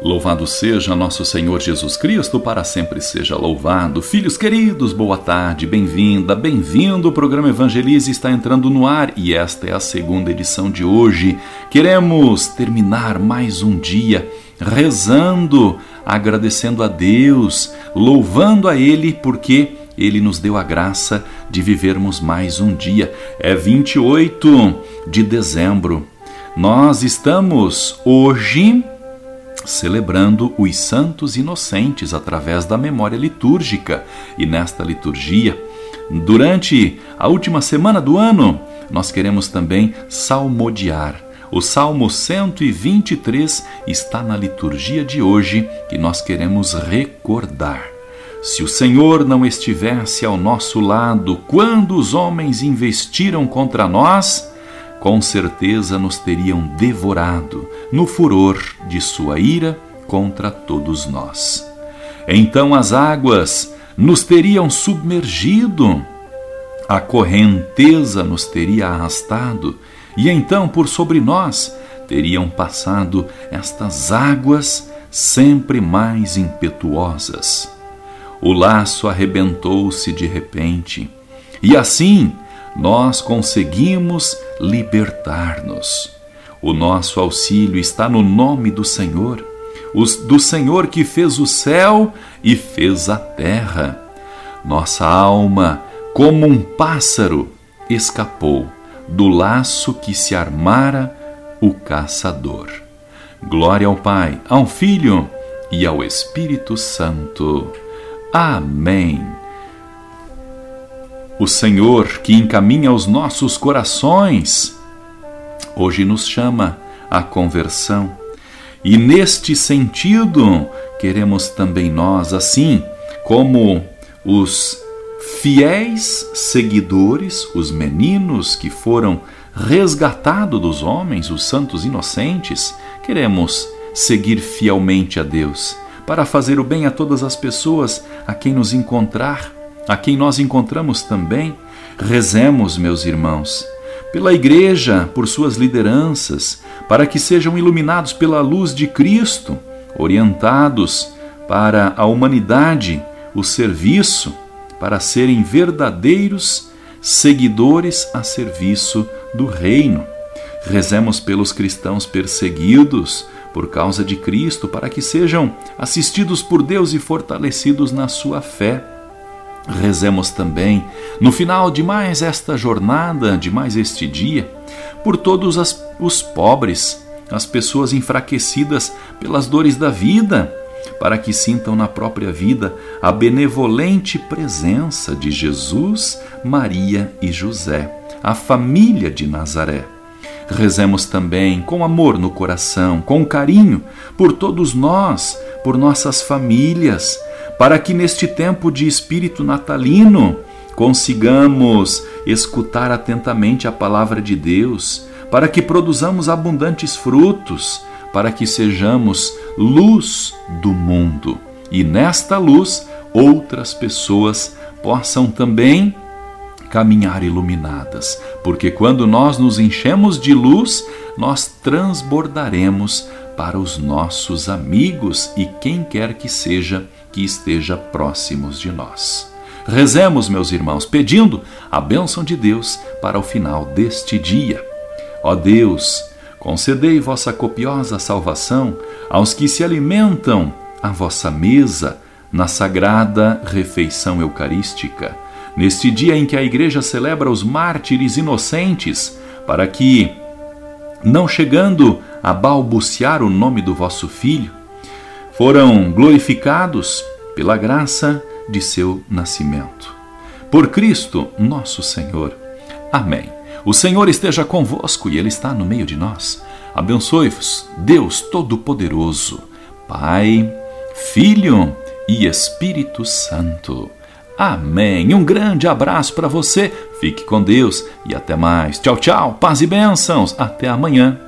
Louvado seja nosso Senhor Jesus Cristo, para sempre seja louvado. Filhos queridos, boa tarde, bem-vinda, bem-vindo. O programa Evangelize está entrando no ar e esta é a segunda edição de hoje. Queremos terminar mais um dia rezando, agradecendo a Deus, louvando a Ele porque Ele nos deu a graça de vivermos mais um dia. É 28 de dezembro. Nós estamos hoje celebrando os santos inocentes através da memória litúrgica. E nesta liturgia, durante a última semana do ano, nós queremos também salmodiar o Salmo 123 está na liturgia de hoje e nós queremos recordar. Se o Senhor não estivesse ao nosso lado quando os homens investiram contra nós, com certeza nos teriam devorado no furor de sua ira contra todos nós. Então as águas nos teriam submergido, a correnteza nos teria arrastado e então por sobre nós teriam passado estas águas sempre mais impetuosas. O laço arrebentou-se de repente, e assim nós conseguimos libertar-nos. O nosso auxílio está no nome do Senhor, do Senhor que fez o céu e fez a terra. Nossa alma, como um pássaro, escapou do laço que se armara o caçador. Glória ao Pai, ao Filho e ao Espírito Santo. Amém. O Senhor que encaminha os nossos corações, hoje nos chama à conversão. E neste sentido, queremos também nós, assim como os fiéis seguidores, os meninos que foram resgatados dos homens, os santos inocentes, queremos seguir fielmente a Deus para fazer o bem a todas as pessoas a quem nos encontrar, a quem nós encontramos também. Rezemos, meus irmãos, pela Igreja, por suas lideranças, para que sejam iluminados pela luz de Cristo, orientados para a humanidade, o serviço para serem verdadeiros seguidores a serviço do Reino. Rezemos pelos cristãos perseguidos por causa de Cristo, para que sejam assistidos por Deus e fortalecidos na sua fé. Rezemos também, no final de mais esta jornada, de mais este dia, por todos as, os pobres, as pessoas enfraquecidas pelas dores da vida para que sintam na própria vida a benevolente presença de Jesus, Maria e José, a família de Nazaré. Rezemos também com amor no coração, com carinho por todos nós, por nossas famílias, para que neste tempo de espírito natalino consigamos escutar atentamente a palavra de Deus, para que produzamos abundantes frutos para que sejamos luz do mundo. E nesta luz outras pessoas possam também caminhar iluminadas, porque quando nós nos enchemos de luz, nós transbordaremos para os nossos amigos e quem quer que seja que esteja próximos de nós. Rezemos, meus irmãos, pedindo a bênção de Deus para o final deste dia. Ó Deus, Concedei vossa copiosa salvação aos que se alimentam à vossa mesa na sagrada refeição eucarística, neste dia em que a Igreja celebra os mártires inocentes, para que, não chegando a balbuciar o nome do vosso Filho, foram glorificados pela graça de seu nascimento. Por Cristo, nosso Senhor. Amém. O Senhor esteja convosco e Ele está no meio de nós. Abençoe-vos, Deus Todo-Poderoso, Pai, Filho e Espírito Santo. Amém. Um grande abraço para você. Fique com Deus e até mais. Tchau, tchau. Paz e bênçãos. Até amanhã.